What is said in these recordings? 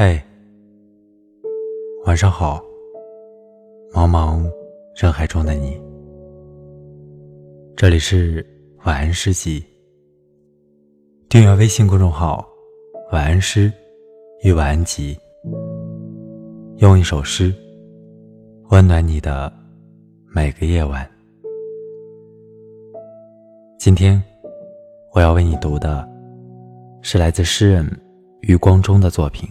嘿，晚上好，茫茫人海中的你。这里是晚安诗集。订阅微信公众号“晚安诗与晚安集”，用一首诗温暖你的每个夜晚。今天我要为你读的是来自诗人余光中的作品。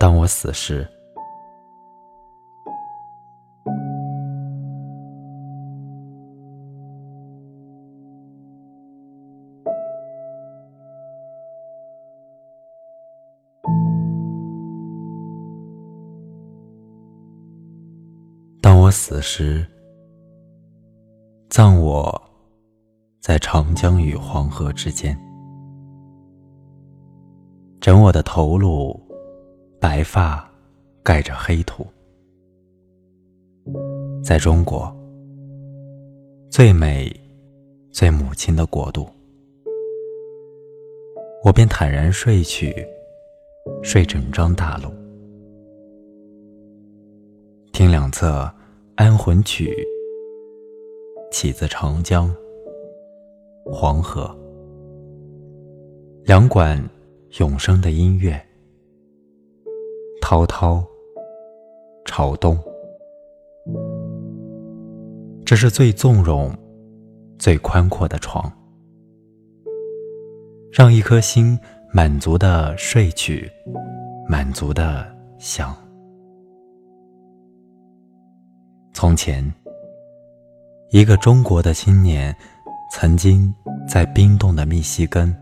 当我死时，当我死时，葬我在长江与黄河之间，枕我的头颅。白发盖着黑土，在中国最美、最母亲的国度，我便坦然睡去，睡整张大陆。听两侧安魂曲，起自长江、黄河，两管永生的音乐。滔滔朝东，这是最纵容、最宽阔的床，让一颗心满足的睡去，满足的想。从前，一个中国的青年，曾经在冰冻的密西根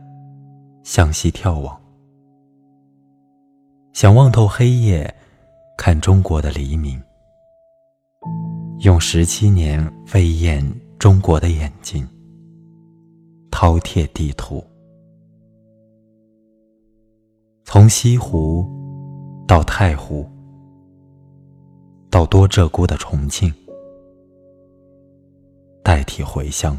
向西眺望。想望透黑夜，看中国的黎明。用十七年飞燕中国的眼睛，饕餮地图。从西湖到太湖，到多鹧鸪的重庆，代替回乡。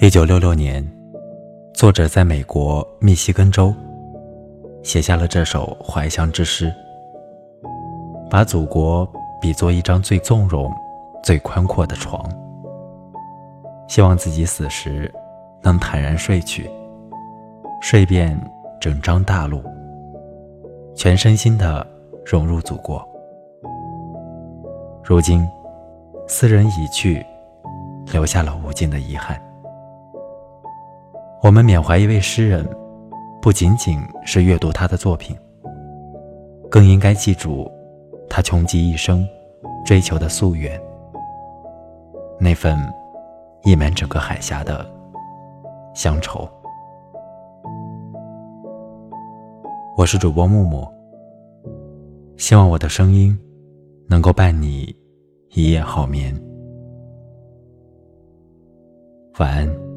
一九六六年，作者在美国密西根州写下了这首怀乡之诗，把祖国比作一张最纵容、最宽阔的床，希望自己死时能坦然睡去，睡遍整张大陆，全身心的融入祖国。如今，斯人已去，留下了无尽的遗憾。我们缅怀一位诗人，不仅仅是阅读他的作品，更应该记住他穷极一生追求的夙愿，那份溢满整个海峡的乡愁。我是主播木木，希望我的声音能够伴你一夜好眠，晚安。